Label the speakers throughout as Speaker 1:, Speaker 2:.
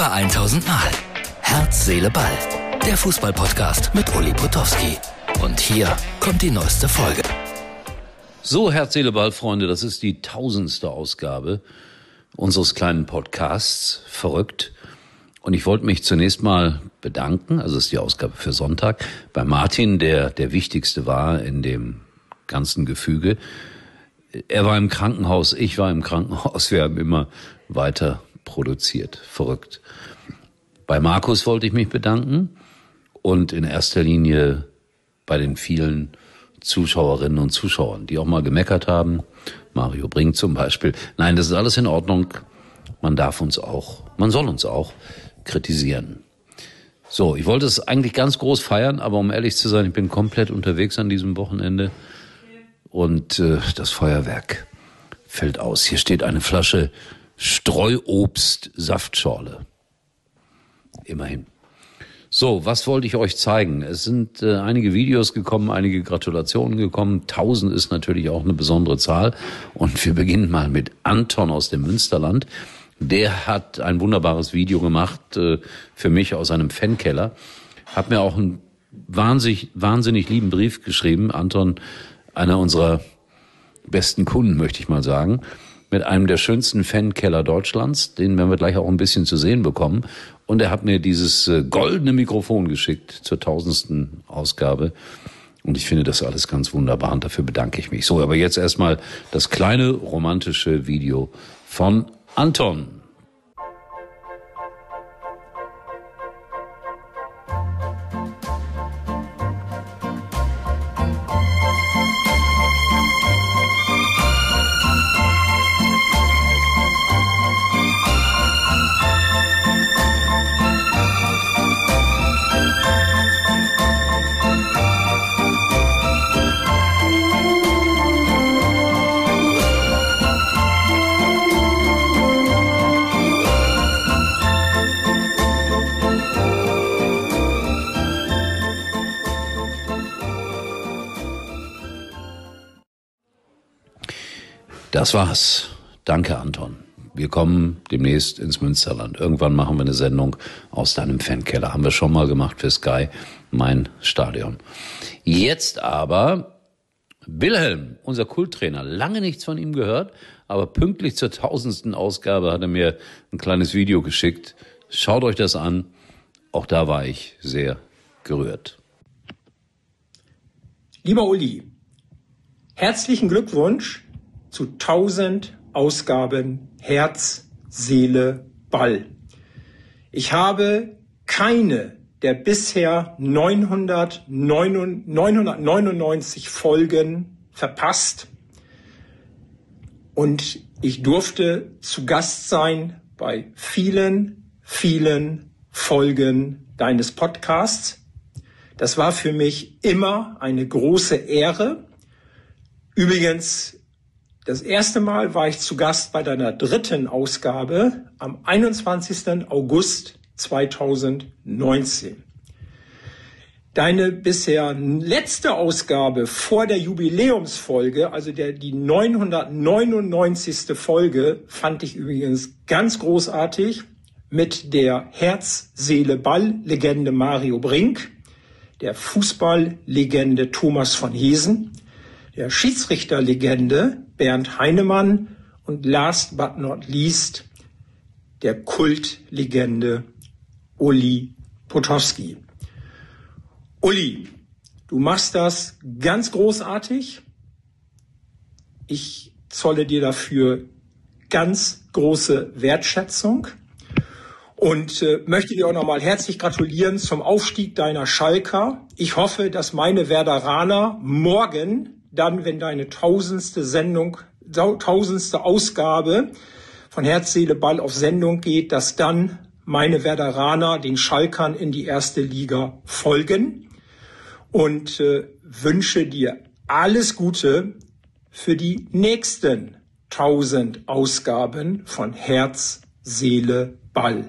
Speaker 1: Über 1000 Mal. Herz, Seele, Ball. Der Fußballpodcast mit Uli Potowski. Und hier kommt die neueste Folge.
Speaker 2: So, Herz, Seele, Ball, Freunde, das ist die tausendste Ausgabe unseres kleinen Podcasts. Verrückt. Und ich wollte mich zunächst mal bedanken, also ist die Ausgabe für Sonntag, bei Martin, der der wichtigste war in dem ganzen Gefüge. Er war im Krankenhaus, ich war im Krankenhaus, wir haben immer weiter produziert. Verrückt. Bei Markus wollte ich mich bedanken und in erster Linie bei den vielen Zuschauerinnen und Zuschauern, die auch mal gemeckert haben. Mario Brink zum Beispiel. Nein, das ist alles in Ordnung. Man darf uns auch, man soll uns auch kritisieren. So, ich wollte es eigentlich ganz groß feiern, aber um ehrlich zu sein, ich bin komplett unterwegs an diesem Wochenende und äh, das Feuerwerk fällt aus. Hier steht eine Flasche Streuobst-Saftschorle. Immerhin. So, was wollte ich euch zeigen? Es sind äh, einige Videos gekommen, einige Gratulationen gekommen. Tausend ist natürlich auch eine besondere Zahl. Und wir beginnen mal mit Anton aus dem Münsterland. Der hat ein wunderbares Video gemacht äh, für mich aus einem Fankeller. Hat mir auch einen wahnsinnig, wahnsinnig lieben Brief geschrieben. Anton, einer unserer besten Kunden, möchte ich mal sagen, mit einem der schönsten Fankeller Deutschlands. Den werden wir gleich auch ein bisschen zu sehen bekommen. Und er hat mir dieses äh, goldene Mikrofon geschickt zur tausendsten Ausgabe. Und ich finde das alles ganz wunderbar und dafür bedanke ich mich. So, aber jetzt erstmal das kleine romantische Video von Anton. Das war's. Danke, Anton. Wir kommen demnächst ins Münsterland. Irgendwann machen wir eine Sendung aus deinem Fankeller. Haben wir schon mal gemacht für Sky, mein Stadion. Jetzt aber Wilhelm, unser Kulttrainer. Lange nichts von ihm gehört, aber pünktlich zur tausendsten Ausgabe hat er mir ein kleines Video geschickt. Schaut euch das an. Auch da war ich sehr gerührt.
Speaker 3: Lieber Uli, herzlichen Glückwunsch zu 1000 Ausgaben Herz, Seele, Ball. Ich habe keine der bisher 999 Folgen verpasst und ich durfte zu Gast sein bei vielen, vielen Folgen deines Podcasts. Das war für mich immer eine große Ehre. Übrigens das erste Mal war ich zu Gast bei deiner dritten Ausgabe am 21. August 2019. Deine bisher letzte Ausgabe vor der Jubiläumsfolge, also der, die 999. Folge, fand ich übrigens ganz großartig mit der Herz-Seele-Ball-Legende Mario Brink, der Fußball-Legende Thomas von Hesen, der Schiedsrichterlegende Bernd Heinemann und last but not least der Kultlegende Uli Potowski. Uli, du machst das ganz großartig. Ich zolle dir dafür ganz große Wertschätzung und äh, möchte dir auch nochmal herzlich gratulieren zum Aufstieg deiner Schalker. Ich hoffe, dass meine Werderaner morgen dann, wenn deine tausendste Sendung, tausendste Ausgabe von Herz, Seele, Ball auf Sendung geht, dass dann meine Werderaner den Schalkern in die erste Liga folgen und äh, wünsche dir alles Gute für die nächsten tausend Ausgaben von Herz, Seele, Ball.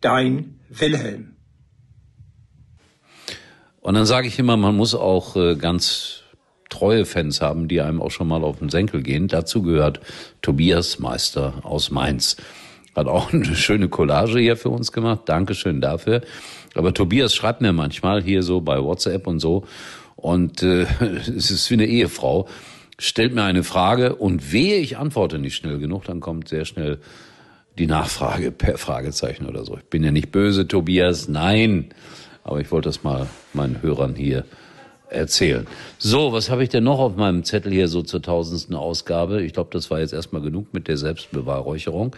Speaker 3: Dein Wilhelm.
Speaker 2: Und dann sage ich immer, man muss auch äh, ganz treue Fans haben, die einem auch schon mal auf den Senkel gehen. Dazu gehört Tobias Meister aus Mainz. hat auch eine schöne Collage hier für uns gemacht. Dankeschön dafür. Aber Tobias schreibt mir manchmal hier so bei WhatsApp und so. Und äh, es ist wie eine Ehefrau. Stellt mir eine Frage und wehe, ich antworte nicht schnell genug, dann kommt sehr schnell die Nachfrage per Fragezeichen oder so. Ich bin ja nicht böse, Tobias, nein. Aber ich wollte das mal meinen Hörern hier erzählen. So, was habe ich denn noch auf meinem Zettel hier so zur tausendsten Ausgabe? Ich glaube, das war jetzt erstmal genug mit der Selbstbeweihräucherung.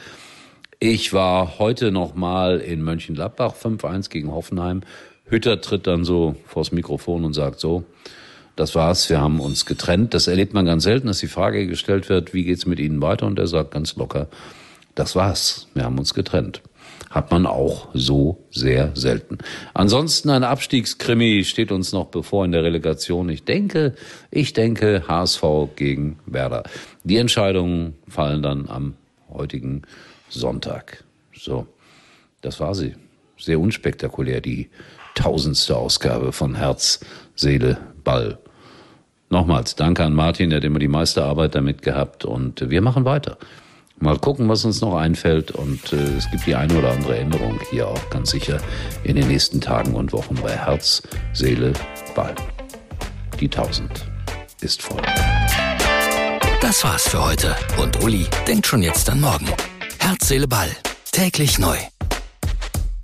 Speaker 2: Ich war heute noch mal in Mönchengladbach 5-1 gegen Hoffenheim. Hütter tritt dann so vors Mikrofon und sagt so, das war's, wir haben uns getrennt. Das erlebt man ganz selten, dass die Frage gestellt wird, wie geht's mit Ihnen weiter? Und er sagt ganz locker, das war's, wir haben uns getrennt. Hat man auch so sehr selten. Ansonsten ein Abstiegskrimi steht uns noch bevor in der Relegation. Ich denke, ich denke HSV gegen Werder. Die Entscheidungen fallen dann am heutigen Sonntag. So, das war sie. Sehr unspektakulär, die tausendste Ausgabe von Herz, Seele, Ball. Nochmals, danke an Martin, der hat immer die meiste Arbeit damit gehabt und wir machen weiter. Mal gucken, was uns noch einfällt und äh, es gibt die eine oder andere Änderung hier auch ganz sicher in den nächsten Tagen und Wochen bei Herz, Seele, Ball. Die tausend ist voll.
Speaker 1: Das war's für heute und Uli denkt schon jetzt an morgen. Herz, Seele, Ball. Täglich neu.